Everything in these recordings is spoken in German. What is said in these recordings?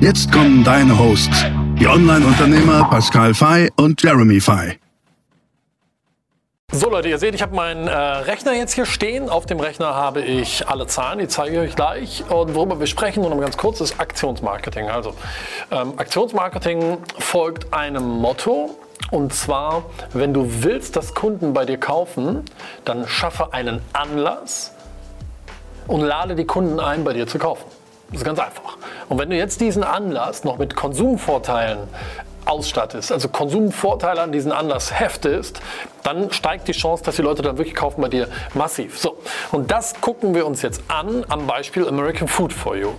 Jetzt kommen deine Hosts, die Online-Unternehmer Pascal Fay und Jeremy Fay. So Leute, ihr seht, ich habe meinen äh, Rechner jetzt hier stehen. Auf dem Rechner habe ich alle Zahlen, die zeige ich euch gleich. Und worüber wir sprechen, nur noch ganz kurz, ist Aktionsmarketing. Also ähm, Aktionsmarketing folgt einem Motto. Und zwar, wenn du willst, dass Kunden bei dir kaufen, dann schaffe einen Anlass und lade die Kunden ein, bei dir zu kaufen. Das ist ganz einfach. Und wenn du jetzt diesen Anlass noch mit Konsumvorteilen ausstattest, also Konsumvorteile an diesen Anlass heftest, dann steigt die Chance, dass die Leute dann wirklich kaufen bei dir massiv. So, und das gucken wir uns jetzt an am Beispiel American Food for You.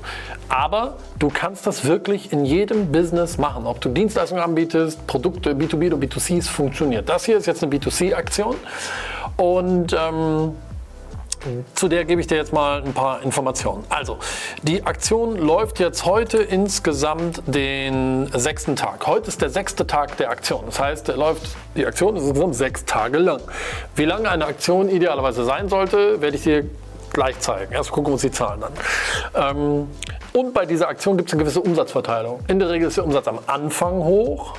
Aber du kannst das wirklich in jedem Business machen. Ob du Dienstleistungen anbietest, Produkte, B2B oder B2C, es funktioniert. Das hier ist jetzt eine B2C-Aktion und ähm, zu der gebe ich dir jetzt mal ein paar Informationen. Also, die Aktion läuft jetzt heute insgesamt den sechsten Tag. Heute ist der sechste Tag der Aktion. Das heißt, läuft, die Aktion ist insgesamt sechs Tage lang. Wie lange eine Aktion idealerweise sein sollte, werde ich dir gleich zeigen. Erst gucken wir uns die Zahlen an. Ähm, und bei dieser Aktion gibt es eine gewisse Umsatzverteilung. In der Regel ist der Umsatz am Anfang hoch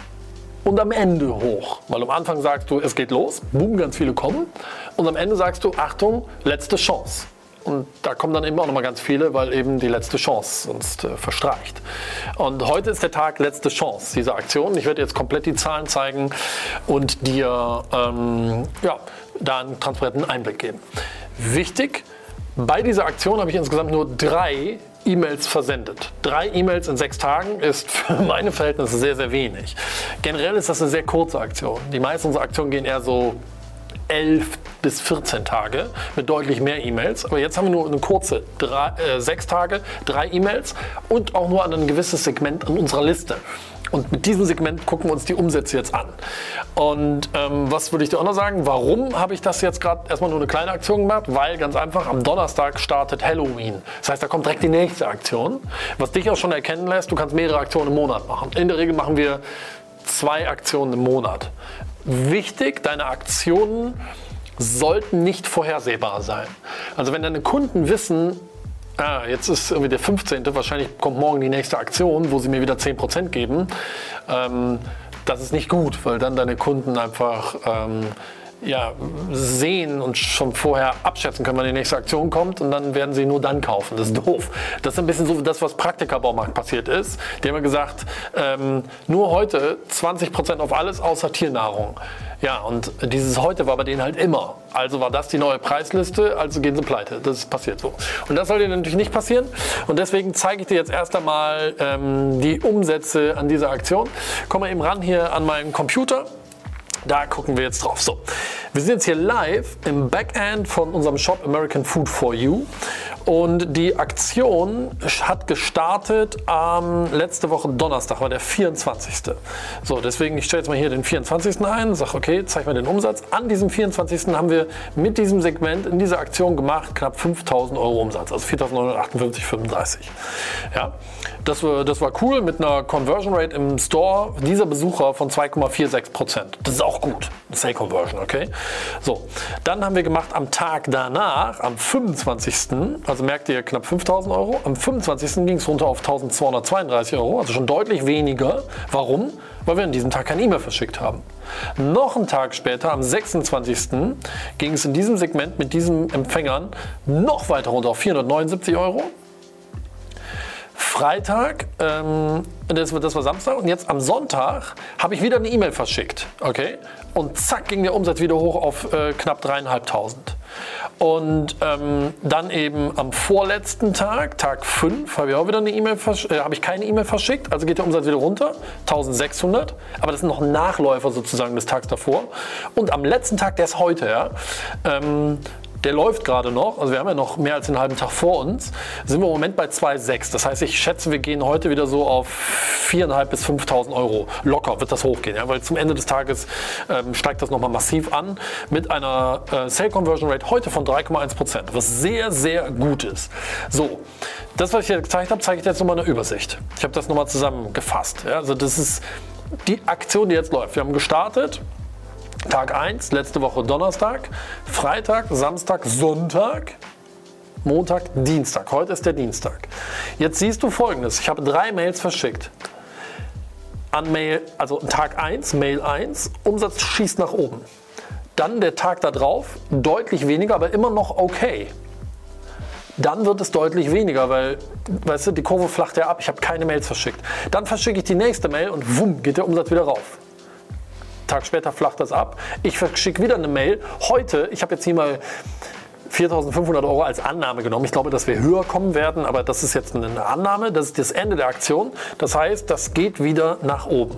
und am Ende hoch. Weil am Anfang sagst du, es geht los, boom, ganz viele kommen. Und am Ende sagst du, Achtung, letzte Chance. Und da kommen dann eben auch nochmal ganz viele, weil eben die letzte Chance sonst äh, verstreicht. Und heute ist der Tag letzte Chance dieser Aktion. Ich werde jetzt komplett die Zahlen zeigen und dir ähm, ja, da einen transparenten Einblick geben. Wichtig, bei dieser Aktion habe ich insgesamt nur drei E-Mails versendet. Drei E-Mails in sechs Tagen ist für meine Verhältnisse sehr, sehr wenig. Generell ist das eine sehr kurze Aktion. Die meisten unserer Aktionen gehen eher so 11 bis 14 Tage mit deutlich mehr E-Mails. Aber jetzt haben wir nur eine kurze, drei, äh, sechs Tage, drei E-Mails und auch nur an ein gewisses Segment an unserer Liste. Und mit diesem Segment gucken wir uns die Umsätze jetzt an. Und ähm, was würde ich dir auch noch sagen? Warum habe ich das jetzt gerade erstmal nur eine kleine Aktion gemacht? Weil ganz einfach am Donnerstag startet Halloween. Das heißt, da kommt direkt die nächste Aktion. Was dich auch schon erkennen lässt, du kannst mehrere Aktionen im Monat machen. In der Regel machen wir zwei Aktionen im Monat. Wichtig, deine Aktionen sollten nicht vorhersehbar sein. Also wenn deine Kunden wissen, ah, jetzt ist irgendwie der 15., wahrscheinlich kommt morgen die nächste Aktion, wo sie mir wieder 10% geben. Ähm, das ist nicht gut, weil dann deine Kunden einfach ähm, ja, sehen und schon vorher abschätzen können, wann die nächste Aktion kommt und dann werden sie nur dann kaufen. Das ist doof. Das ist ein bisschen so das, was Praktika-Baumarkt passiert ist. Die haben gesagt, ähm, nur heute 20% auf alles außer Tiernahrung. Ja, und dieses heute war bei denen halt immer. Also war das die neue Preisliste, also gehen sie pleite. Das ist passiert so. Und das soll dir natürlich nicht passieren. Und deswegen zeige ich dir jetzt erst einmal ähm, die Umsätze an dieser Aktion. Komm mal eben ran hier an meinen Computer. Da gucken wir jetzt drauf. So, wir sind jetzt hier live im Backend von unserem Shop American Food for You. Und die Aktion hat gestartet am letzte Woche Donnerstag, war der 24. So, deswegen, ich stelle jetzt mal hier den 24. ein, sage, okay, zeig mir den Umsatz. An diesem 24. haben wir mit diesem Segment in dieser Aktion gemacht knapp 5000 Euro Umsatz, also 4.958,35. Ja, das war, das war cool mit einer Conversion Rate im Store dieser Besucher von 2,46 Prozent. Das ist auch gut. Say Conversion, okay? So, dann haben wir gemacht am Tag danach, am 25 also merkt ihr knapp 5000 Euro. Am 25. ging es runter auf 1232 Euro, also schon deutlich weniger. Warum? Weil wir an diesem Tag kein E-Mail verschickt haben. Noch einen Tag später, am 26. ging es in diesem Segment mit diesen Empfängern noch weiter runter auf 479 Euro. Freitag, ähm, das, das, war Samstag und jetzt am Sonntag habe ich wieder eine E-Mail verschickt. Okay? Und zack ging der Umsatz wieder hoch auf äh, knapp dreieinhalbtausend. Und ähm, dann eben am vorletzten Tag, Tag 5, habe ich auch wieder eine E-Mail äh, habe ich keine E-Mail verschickt, also geht der Umsatz wieder runter, 1600. Aber das sind noch Nachläufer sozusagen des Tags davor. Und am letzten Tag, der ist heute, ja, ähm, der läuft gerade noch, also wir haben ja noch mehr als einen halben Tag vor uns, sind wir im Moment bei 2,6. Das heißt, ich schätze, wir gehen heute wieder so auf 4.500 bis 5.000 Euro. Locker wird das hochgehen, ja, weil zum Ende des Tages ähm, steigt das nochmal massiv an mit einer äh, Sale Conversion Rate heute von 3,1 Prozent, was sehr, sehr gut ist. So, das, was ich jetzt gezeigt habe, zeige ich jetzt nochmal eine Übersicht. Ich habe das nochmal zusammengefasst. Ja, also das ist die Aktion, die jetzt läuft. Wir haben gestartet Tag 1, letzte Woche Donnerstag, Freitag, Samstag, Sonntag, Montag, Dienstag. Heute ist der Dienstag. Jetzt siehst du folgendes: Ich habe drei Mails verschickt. An Mail, also Tag 1, Mail 1, Umsatz schießt nach oben. Dann der Tag darauf, deutlich weniger, aber immer noch okay. Dann wird es deutlich weniger, weil, weißt du, die Kurve flacht ja ab. Ich habe keine Mails verschickt. Dann verschicke ich die nächste Mail und wumm, geht der Umsatz wieder rauf. Tag später flacht das ab. Ich verschicke wieder eine Mail. Heute, ich habe jetzt hier mal 4.500 Euro als Annahme genommen. Ich glaube, dass wir höher kommen werden, aber das ist jetzt eine Annahme. Das ist das Ende der Aktion. Das heißt, das geht wieder nach oben.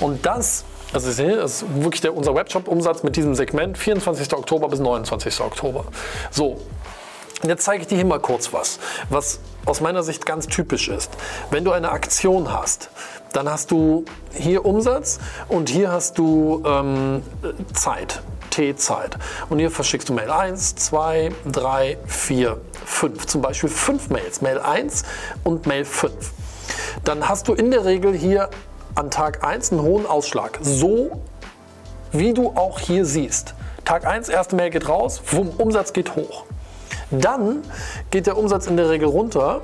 Und das also das ist wirklich der, unser Webshop-Umsatz mit diesem Segment 24. Oktober bis 29. Oktober. So, jetzt zeige ich dir hier mal kurz was, was aus meiner Sicht ganz typisch ist. Wenn du eine Aktion hast, dann hast du hier Umsatz und hier hast du ähm, Zeit. T-Zeit. Und hier verschickst du Mail 1, 2, 3, 4, 5. Zum Beispiel 5 Mails. Mail 1 und Mail 5. Dann hast du in der Regel hier an Tag 1 einen hohen Ausschlag. So wie du auch hier siehst. Tag 1, erste Mail geht raus, Umsatz geht hoch. Dann geht der Umsatz in der Regel runter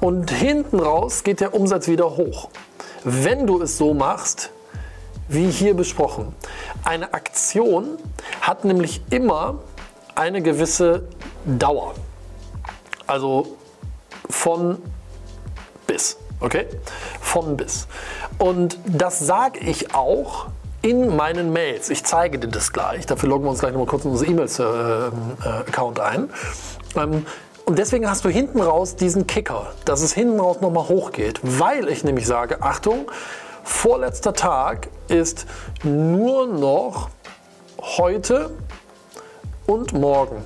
und hinten raus geht der Umsatz wieder hoch wenn du es so machst, wie hier besprochen. Eine Aktion hat nämlich immer eine gewisse Dauer. Also von bis. Okay? Von bis. Und das sage ich auch in meinen Mails. Ich zeige dir das gleich. Dafür loggen wir uns gleich nochmal kurz in unser E-Mails-Account äh, äh, ein. Ähm, und deswegen hast du hinten raus diesen Kicker, dass es hinten raus nochmal hochgeht, weil ich nämlich sage, Achtung, vorletzter Tag ist nur noch heute und morgen.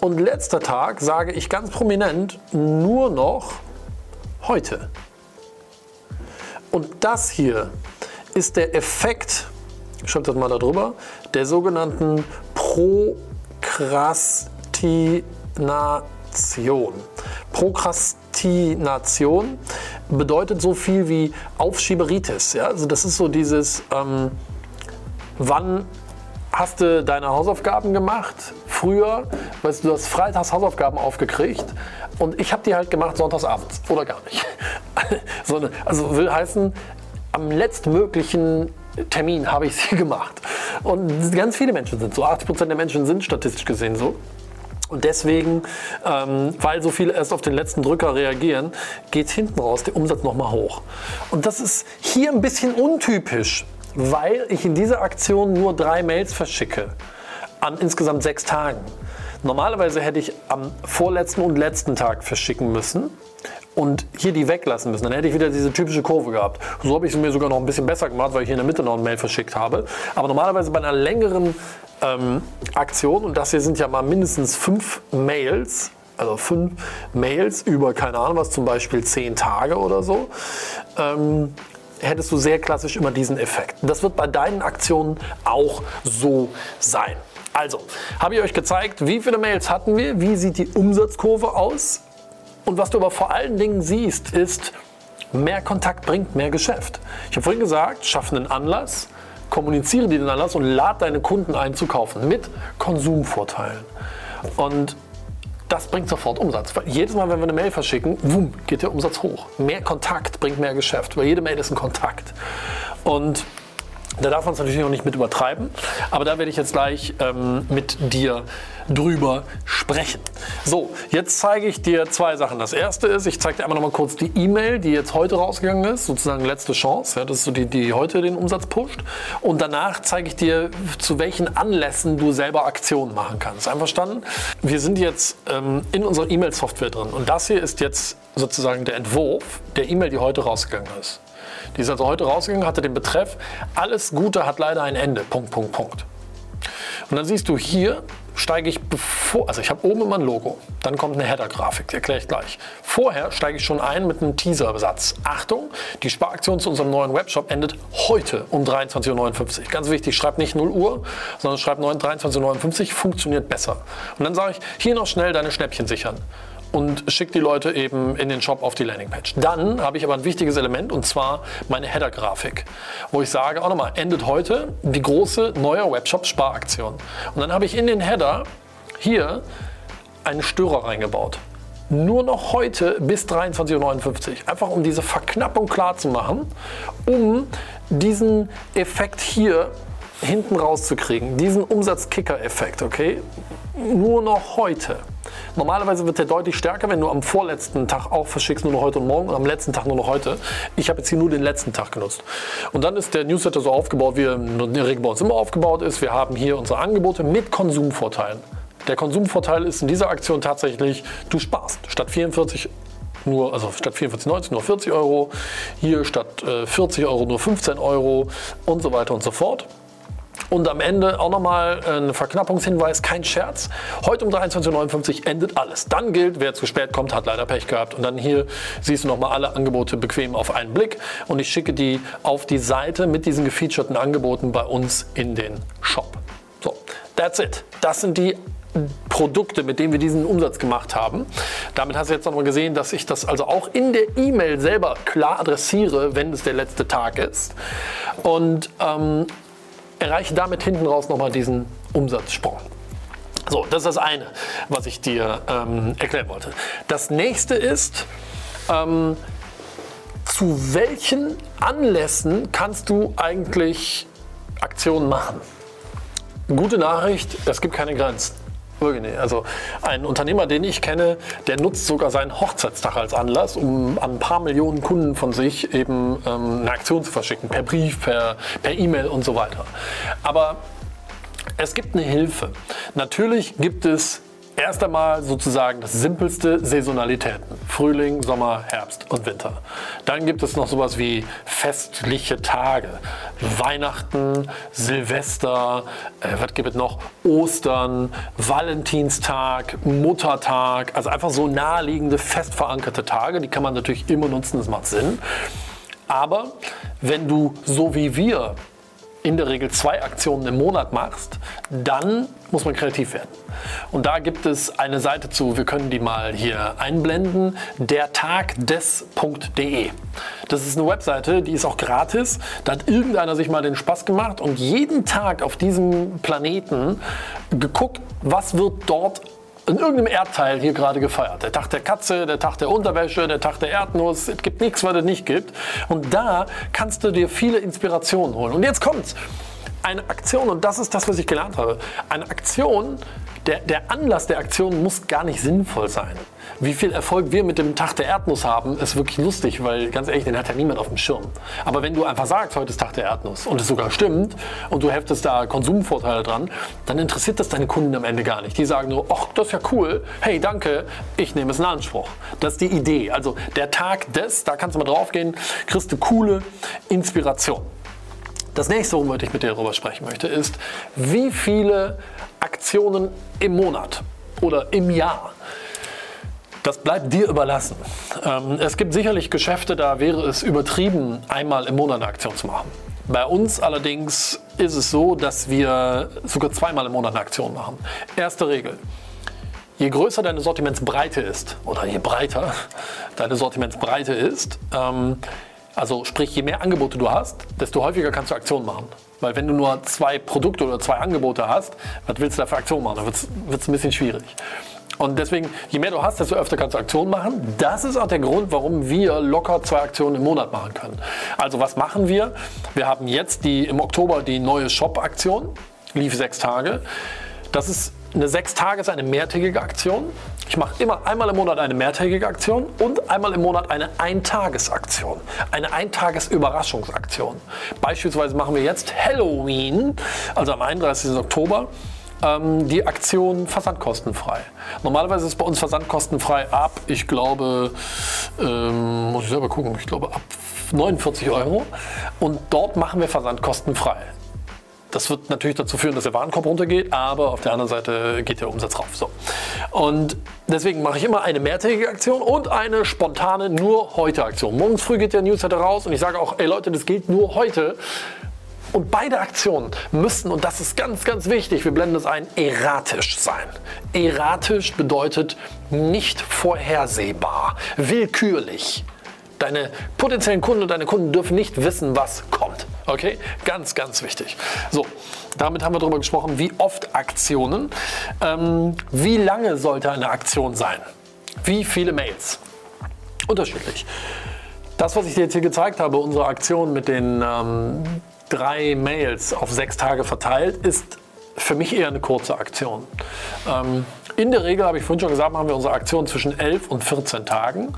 Und letzter Tag sage ich ganz prominent nur noch heute. Und das hier ist der Effekt, schreibt das mal darüber, der sogenannten Prokrastination. Prokrastination. Bedeutet so viel wie Aufschieberitis. Ja? Also das ist so dieses, ähm, wann hast du deine Hausaufgaben gemacht? Früher, weißt du, du hast freitags Hausaufgaben aufgekriegt und ich habe die halt gemacht sonntagsabends oder gar nicht. also will heißen, am letztmöglichen Termin habe ich sie gemacht. Und ganz viele Menschen sind so, 80% der Menschen sind statistisch gesehen so. Und deswegen, ähm, weil so viele erst auf den letzten Drücker reagieren, geht hinten raus der Umsatz nochmal hoch. Und das ist hier ein bisschen untypisch, weil ich in dieser Aktion nur drei Mails verschicke an insgesamt sechs Tagen. Normalerweise hätte ich am vorletzten und letzten Tag verschicken müssen und hier die weglassen müssen. Dann hätte ich wieder diese typische Kurve gehabt. So habe ich es mir sogar noch ein bisschen besser gemacht, weil ich hier in der Mitte noch ein Mail verschickt habe. Aber normalerweise bei einer längeren ähm, Aktion, und das hier sind ja mal mindestens fünf Mails, also fünf Mails über, keine Ahnung was, zum Beispiel zehn Tage oder so, ähm, hättest du sehr klassisch immer diesen Effekt. Das wird bei deinen Aktionen auch so sein. Also, habe ich euch gezeigt, wie viele Mails hatten wir, wie sieht die Umsatzkurve aus und was du aber vor allen Dingen siehst, ist, mehr Kontakt bringt mehr Geschäft. Ich habe vorhin gesagt, schaffe einen Anlass, kommuniziere den Anlass und lade deine Kunden ein zu kaufen mit Konsumvorteilen. Und das bringt sofort Umsatz. Weil jedes Mal, wenn wir eine Mail verschicken, wumm, geht der Umsatz hoch. Mehr Kontakt bringt mehr Geschäft, weil jede Mail ist ein Kontakt. Und da darf man es natürlich noch nicht mit übertreiben, aber da werde ich jetzt gleich ähm, mit dir drüber sprechen. So, jetzt zeige ich dir zwei Sachen. Das erste ist, ich zeige dir einmal noch mal kurz die E-Mail, die jetzt heute rausgegangen ist, sozusagen letzte Chance. Ja, das ist so die, die heute den Umsatz pusht. Und danach zeige ich dir, zu welchen Anlässen du selber Aktionen machen kannst. Einverstanden? Wir sind jetzt ähm, in unserer E-Mail-Software drin und das hier ist jetzt sozusagen der Entwurf der E-Mail, die heute rausgegangen ist. Die ist also heute rausgegangen, hatte den Betreff, alles Gute hat leider ein Ende. Punkt, Punkt, Punkt. Und dann siehst du hier, steige ich bevor, also ich habe oben immer ein Logo, dann kommt eine Header-Grafik, die erkläre ich gleich. Vorher steige ich schon ein mit einem Teaser-Satz. Achtung, die Sparaktion zu unserem neuen Webshop endet heute um 23.59 Uhr. Ganz wichtig, schreib nicht 0 Uhr, sondern schreib 23.59 Uhr, funktioniert besser. Und dann sage ich, hier noch schnell deine Schnäppchen sichern und schicke die Leute eben in den Shop auf die Landingpage. Dann habe ich aber ein wichtiges Element und zwar meine Header-Grafik, wo ich sage, auch nochmal, endet heute die große neue Webshop-Sparaktion. Und dann habe ich in den Header hier einen Störer reingebaut. Nur noch heute bis 23.59 Uhr. Einfach um diese Verknappung klar zu machen, um diesen Effekt hier hinten rauszukriegen. Diesen Umsatzkicker-Effekt, okay? Nur noch heute. Normalerweise wird der deutlich stärker, wenn du am vorletzten Tag auch verschickst, nur noch heute und morgen und am letzten Tag nur noch heute. Ich habe jetzt hier nur den letzten Tag genutzt. Und dann ist der Newsletter so aufgebaut, wie er in der Regel bei uns immer aufgebaut ist. Wir haben hier unsere Angebote mit Konsumvorteilen. Der Konsumvorteil ist in dieser Aktion tatsächlich, du sparst. Statt 44 nur, also statt 44,90 nur 40 Euro, hier statt äh, 40 Euro nur 15 Euro und so weiter und so fort. Und am Ende auch nochmal ein Verknappungshinweis, kein Scherz. Heute um 23.59 Uhr endet alles. Dann gilt, wer zu spät kommt, hat leider Pech gehabt. Und dann hier siehst du nochmal alle Angebote bequem auf einen Blick. Und ich schicke die auf die Seite mit diesen gefeaturten Angeboten bei uns in den Shop. So, that's it. Das sind die Produkte, mit denen wir diesen Umsatz gemacht haben. Damit hast du jetzt nochmal gesehen, dass ich das also auch in der E-Mail selber klar adressiere, wenn es der letzte Tag ist. Und ähm, erreiche damit hinten raus nochmal diesen Umsatzsprung. So, das ist das eine, was ich dir ähm, erklären wollte. Das nächste ist, ähm, zu welchen Anlässen kannst du eigentlich Aktionen machen? Gute Nachricht, es gibt keine Grenzen. Also ein Unternehmer, den ich kenne, der nutzt sogar seinen Hochzeitstag als Anlass, um an ein paar Millionen Kunden von sich eben ähm, eine Aktion zu verschicken, per Brief, per E-Mail und so weiter. Aber es gibt eine Hilfe. Natürlich gibt es Erst einmal sozusagen das simpelste Saisonalitäten. Frühling, Sommer, Herbst und Winter. Dann gibt es noch sowas wie festliche Tage. Weihnachten, Silvester, äh, was gibt es noch? Ostern, Valentinstag, Muttertag. Also einfach so naheliegende, fest verankerte Tage. Die kann man natürlich immer nutzen, das macht Sinn. Aber wenn du so wie wir in der Regel zwei Aktionen im Monat machst, dann muss man kreativ werden. Und da gibt es eine Seite zu, wir können die mal hier einblenden, dertagdes.de. Das ist eine Webseite, die ist auch gratis. Da hat irgendeiner sich mal den Spaß gemacht und jeden Tag auf diesem Planeten geguckt, was wird dort in irgendeinem Erdteil hier gerade gefeiert. Der Tag der Katze, der Tag der Unterwäsche, der Tag der Erdnuss. Es gibt nichts, was es nicht gibt. Und da kannst du dir viele Inspirationen holen. Und jetzt kommt's. Eine Aktion, und das ist das, was ich gelernt habe. Eine Aktion, der, der Anlass der Aktion muss gar nicht sinnvoll sein. Wie viel Erfolg wir mit dem Tag der Erdnuss haben, ist wirklich lustig, weil ganz ehrlich, den hat ja niemand auf dem Schirm. Aber wenn du einfach sagst, heute ist Tag der Erdnuss und es sogar stimmt und du heftest da Konsumvorteile dran, dann interessiert das deine Kunden am Ende gar nicht. Die sagen nur, ach, das ist ja cool, hey, danke, ich nehme es in Anspruch. Das ist die Idee. Also der Tag des, da kannst du mal drauf gehen, kriegst du coole Inspiration. Das nächste, worüber ich mit dir darüber sprechen möchte, ist, wie viele Aktionen im Monat oder im Jahr das bleibt dir überlassen. Ähm, es gibt sicherlich Geschäfte, da wäre es übertrieben, einmal im Monat eine Aktion zu machen. Bei uns allerdings ist es so, dass wir sogar zweimal im Monat eine Aktion machen. Erste Regel. Je größer deine Sortimentsbreite ist, oder je breiter deine Sortimentsbreite ist, ähm, also sprich, je mehr Angebote du hast, desto häufiger kannst du Aktionen machen. Weil wenn du nur zwei Produkte oder zwei Angebote hast, was willst du da für Aktionen machen? Da wird es ein bisschen schwierig. Und deswegen, je mehr du hast, desto öfter kannst du Aktionen machen. Das ist auch der Grund, warum wir locker zwei Aktionen im Monat machen können. Also was machen wir? Wir haben jetzt die, im Oktober die neue Shop-Aktion, lief sechs Tage. Das ist eine sechs Tage eine mehrtägige Aktion. Ich mache immer einmal im Monat eine mehrtägige Aktion und einmal im Monat eine Eintagesaktion. Eine Eintages-Überraschungsaktion. Beispielsweise machen wir jetzt Halloween, also am 31. Oktober ähm, die Aktion versandkostenfrei. Normalerweise ist bei uns versandkostenfrei ab, ich glaube, ähm, muss ich selber gucken, ich glaube ab 49 Euro. Und dort machen wir versandkostenfrei. Das wird natürlich dazu führen, dass der Warenkorb runtergeht, aber auf der anderen Seite geht der Umsatz rauf. So. Und deswegen mache ich immer eine mehrtägige Aktion und eine spontane nur heute Aktion. Morgens früh geht der Newsletter raus und ich sage auch, ey Leute, das gilt nur heute. Und beide Aktionen müssen, und das ist ganz, ganz wichtig, wir blenden es ein, erratisch sein. Erratisch bedeutet nicht vorhersehbar, willkürlich. Deine potenziellen Kunden und deine Kunden dürfen nicht wissen, was kommt. Okay? Ganz, ganz wichtig. So, damit haben wir darüber gesprochen, wie oft Aktionen. Ähm, wie lange sollte eine Aktion sein? Wie viele Mails? Unterschiedlich. Das, was ich dir jetzt hier gezeigt habe, unsere Aktion mit den ähm, drei Mails auf sechs Tage verteilt, ist für mich eher eine kurze Aktion. Ähm, in der Regel, habe ich vorhin schon gesagt, machen wir unsere Aktion zwischen 11 und 14 Tagen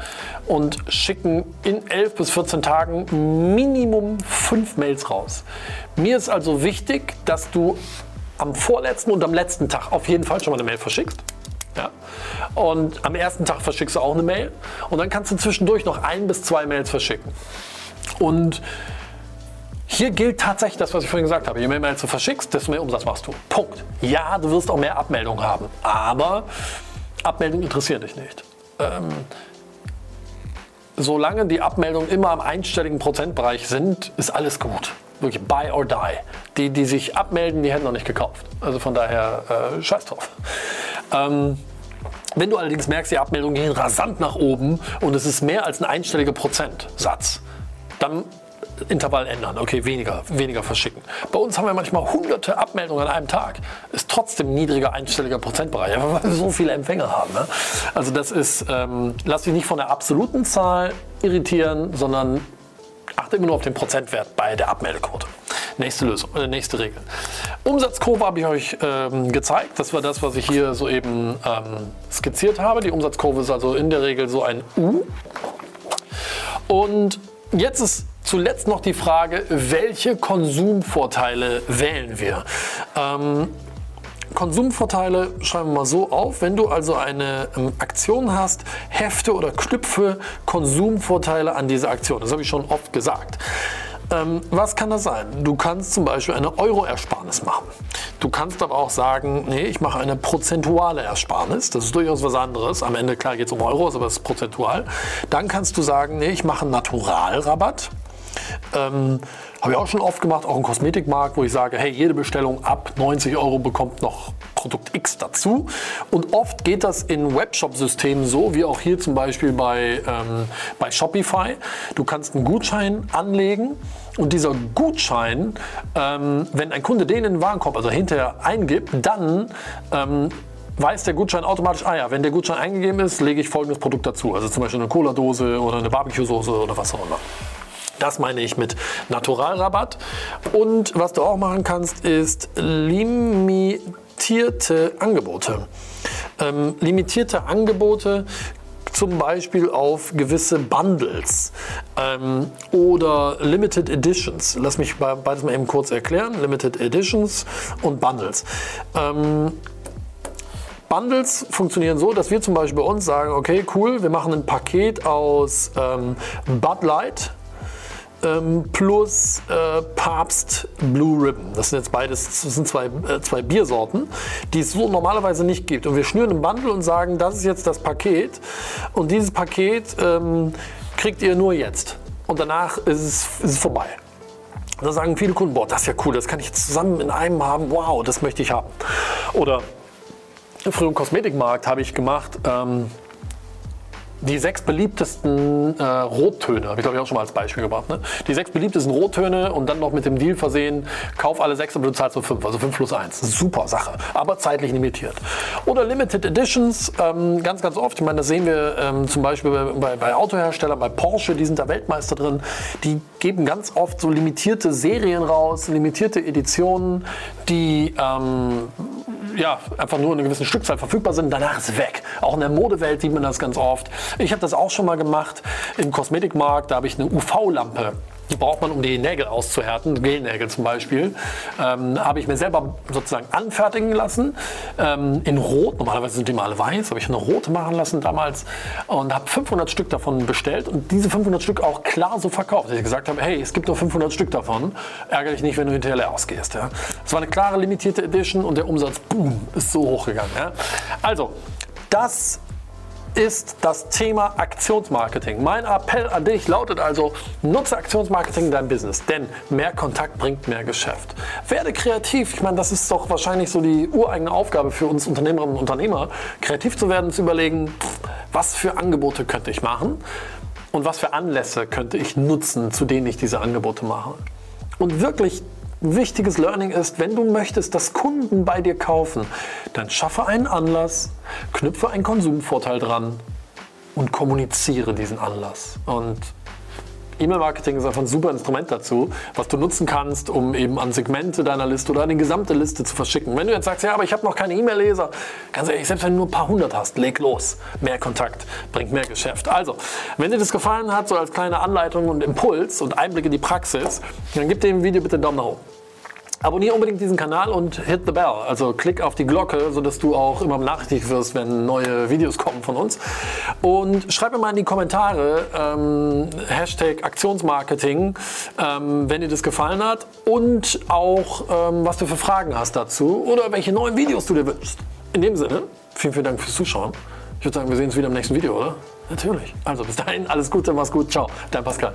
und schicken in 11 bis 14 Tagen Minimum fünf Mails raus. Mir ist also wichtig, dass du am vorletzten und am letzten Tag auf jeden Fall schon mal eine Mail verschickst. Ja. Und am ersten Tag verschickst du auch eine Mail und dann kannst du zwischendurch noch ein bis zwei Mails verschicken. Und hier gilt tatsächlich das, was ich vorhin gesagt habe. Je mehr Mails du verschickst, desto mehr Umsatz machst du. Punkt. Ja, du wirst auch mehr Abmeldungen haben, aber Abmeldungen interessieren dich nicht. Ähm, solange die Abmeldungen immer im einstelligen Prozentbereich sind, ist alles gut. Wirklich buy or die. Die, die sich abmelden, die hätten noch nicht gekauft. Also von daher, äh, scheiß drauf. Ähm, wenn du allerdings merkst, die Abmeldungen gehen rasant nach oben und es ist mehr als ein einstelliger Prozentsatz, dann Intervall ändern. Okay, weniger, weniger verschicken. Bei uns haben wir manchmal hunderte Abmeldungen an einem Tag. Ist trotzdem niedriger einstelliger Prozentbereich, weil wir so viele Empfänger haben. Ne? Also das ist, ähm, lass dich nicht von der absoluten Zahl irritieren, sondern achte immer nur auf den Prozentwert bei der Abmeldequote. Nächste Lösung, äh, nächste Regel. Umsatzkurve habe ich euch ähm, gezeigt. Das war das, was ich hier soeben ähm, skizziert habe. Die Umsatzkurve ist also in der Regel so ein U. Und jetzt ist zuletzt noch die Frage, welche Konsumvorteile wählen wir? Ähm, Konsumvorteile schreiben wir mal so auf. Wenn du also eine ähm, Aktion hast, hefte oder knüpfe Konsumvorteile an diese Aktion. Das habe ich schon oft gesagt. Ähm, was kann das sein? Du kannst zum Beispiel eine Euro-Ersparnis machen. Du kannst aber auch sagen, nee, ich mache eine prozentuale Ersparnis. Das ist durchaus was anderes. Am Ende, klar, geht es um Euros, aber es ist prozentual. Dann kannst du sagen, nee, ich mache einen Naturalrabatt. Ähm, habe ich auch schon oft gemacht, auch im Kosmetikmarkt, wo ich sage, hey, jede Bestellung ab 90 Euro bekommt noch Produkt X dazu. Und oft geht das in Webshop-Systemen so, wie auch hier zum Beispiel bei, ähm, bei Shopify. Du kannst einen Gutschein anlegen und dieser Gutschein, ähm, wenn ein Kunde den in den Warenkorb, also hinterher eingibt, dann ähm, weiß der Gutschein automatisch, ah ja, wenn der Gutschein eingegeben ist, lege ich folgendes Produkt dazu. Also zum Beispiel eine Cola-Dose oder eine Barbecue-Soße oder was auch immer. Das meine ich mit Naturalrabatt. Und was du auch machen kannst, ist limitierte Angebote. Ähm, limitierte Angebote zum Beispiel auf gewisse Bundles ähm, oder Limited Editions. Lass mich beides mal eben kurz erklären. Limited Editions und Bundles. Ähm, Bundles funktionieren so, dass wir zum Beispiel bei uns sagen, okay, cool, wir machen ein Paket aus ähm, Bud Light, ähm, plus äh, Papst Blue Ribbon. Das sind jetzt beides, das sind zwei, äh, zwei Biersorten, die es so normalerweise nicht gibt. Und wir schnüren ein Bundle und sagen, das ist jetzt das Paket und dieses Paket ähm, kriegt ihr nur jetzt. Und danach ist es, ist es vorbei. Da sagen viele Kunden, boah, das ist ja cool, das kann ich jetzt zusammen in einem haben, wow, das möchte ich haben. Oder früher im Kosmetikmarkt habe ich gemacht, ähm, die sechs beliebtesten äh, Rottöne, habe ich glaube ich auch schon mal als Beispiel gebracht. Ne? Die sechs beliebtesten Rottöne und dann noch mit dem Deal versehen, kauf alle sechs, aber du zahlst nur fünf, also fünf plus eins. Super Sache, aber zeitlich limitiert. Oder Limited Editions, ähm, ganz, ganz oft. Ich meine, das sehen wir ähm, zum Beispiel bei, bei Autoherstellern, bei Porsche, die sind da Weltmeister drin. Die geben ganz oft so limitierte Serien raus, limitierte Editionen, die ähm, ja, einfach nur in einer gewissen Stückzahl verfügbar sind. Danach ist es weg. Auch in der Modewelt sieht man das ganz oft. Ich habe das auch schon mal gemacht im Kosmetikmarkt. Da habe ich eine UV-Lampe die braucht man, um die Nägel auszuhärten, Gelnägel zum Beispiel, ähm, habe ich mir selber sozusagen anfertigen lassen, ähm, in Rot, normalerweise sind die mal weiß, habe ich eine rote machen lassen damals und habe 500 Stück davon bestellt und diese 500 Stück auch klar so verkauft, dass ich gesagt habe, hey, es gibt nur 500 Stück davon, ärgere dich nicht, wenn du hinterher leer ausgehst. Ja. Es war eine klare limitierte Edition und der Umsatz, boom, ist so hochgegangen. Ja. Also, das ist das Thema Aktionsmarketing. Mein Appell an dich lautet also, nutze Aktionsmarketing in deinem Business, denn mehr Kontakt bringt mehr Geschäft. Werde kreativ. Ich meine, das ist doch wahrscheinlich so die ureigene Aufgabe für uns Unternehmerinnen und Unternehmer, kreativ zu werden, zu überlegen, was für Angebote könnte ich machen und was für Anlässe könnte ich nutzen, zu denen ich diese Angebote mache. Und wirklich wichtiges Learning ist, wenn du möchtest, dass Kunden bei dir kaufen, dann schaffe einen Anlass, knüpfe einen Konsumvorteil dran und kommuniziere diesen Anlass. Und E-Mail-Marketing ist einfach ein super Instrument dazu, was du nutzen kannst, um eben an Segmente deiner Liste oder an die gesamte Liste zu verschicken. Wenn du jetzt sagst, ja, aber ich habe noch keine E-Mail-Leser, ganz ehrlich, selbst wenn du nur ein paar hundert hast, leg los. Mehr Kontakt bringt mehr Geschäft. Also, wenn dir das gefallen hat, so als kleine Anleitung und Impuls und Einblick in die Praxis, dann gib dem Video bitte einen Daumen nach oben. Abonniere unbedingt diesen Kanal und hit the bell. Also klick auf die Glocke, sodass du auch immer benachrichtigt wirst, wenn neue Videos kommen von uns. Und schreib mir mal in die Kommentare ähm, Hashtag Aktionsmarketing, ähm, wenn dir das gefallen hat. Und auch, ähm, was du für Fragen hast dazu oder welche neuen Videos du dir wünschst. In dem Sinne, vielen, vielen Dank fürs Zuschauen. Ich würde sagen, wir sehen uns wieder im nächsten Video, oder? Natürlich. Also bis dahin, alles Gute, mach's gut. Ciao, dein Pascal.